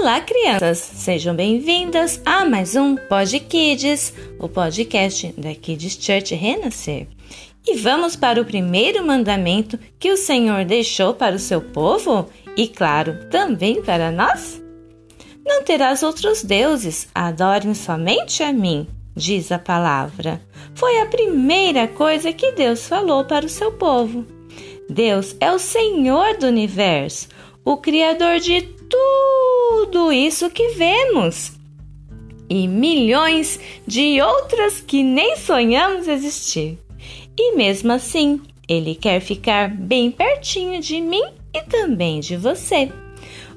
Olá, crianças! Sejam bem-vindas a mais um Pod Kids, o podcast da Kids Church Renascer. E vamos para o primeiro mandamento que o Senhor deixou para o seu povo e, claro, também para nós? Não terás outros deuses, adorem somente a mim, diz a palavra. Foi a primeira coisa que Deus falou para o seu povo. Deus é o Senhor do universo, o Criador de tudo isso que vemos e milhões de outras que nem sonhamos existir. E mesmo assim, ele quer ficar bem pertinho de mim e também de você.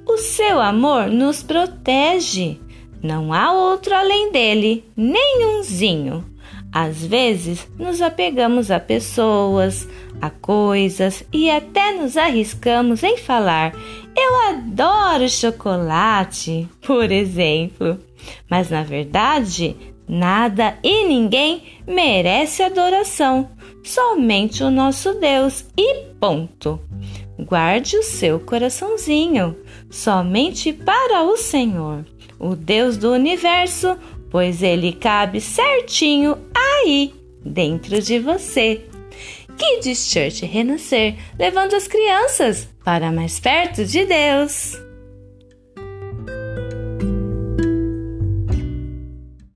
O seu amor nos protege. Não há outro além dele, nenhumzinho. Às vezes, nos apegamos a pessoas, a coisas e até nos arriscamos em falar: Eu adoro chocolate, por exemplo. Mas na verdade, nada e ninguém merece adoração, somente o nosso Deus e ponto. Guarde o seu coraçãozinho somente para o Senhor, o Deus do universo, pois ele cabe certinho aí dentro de você. Kids Church Renascer, levando as crianças para mais perto de Deus. Bye.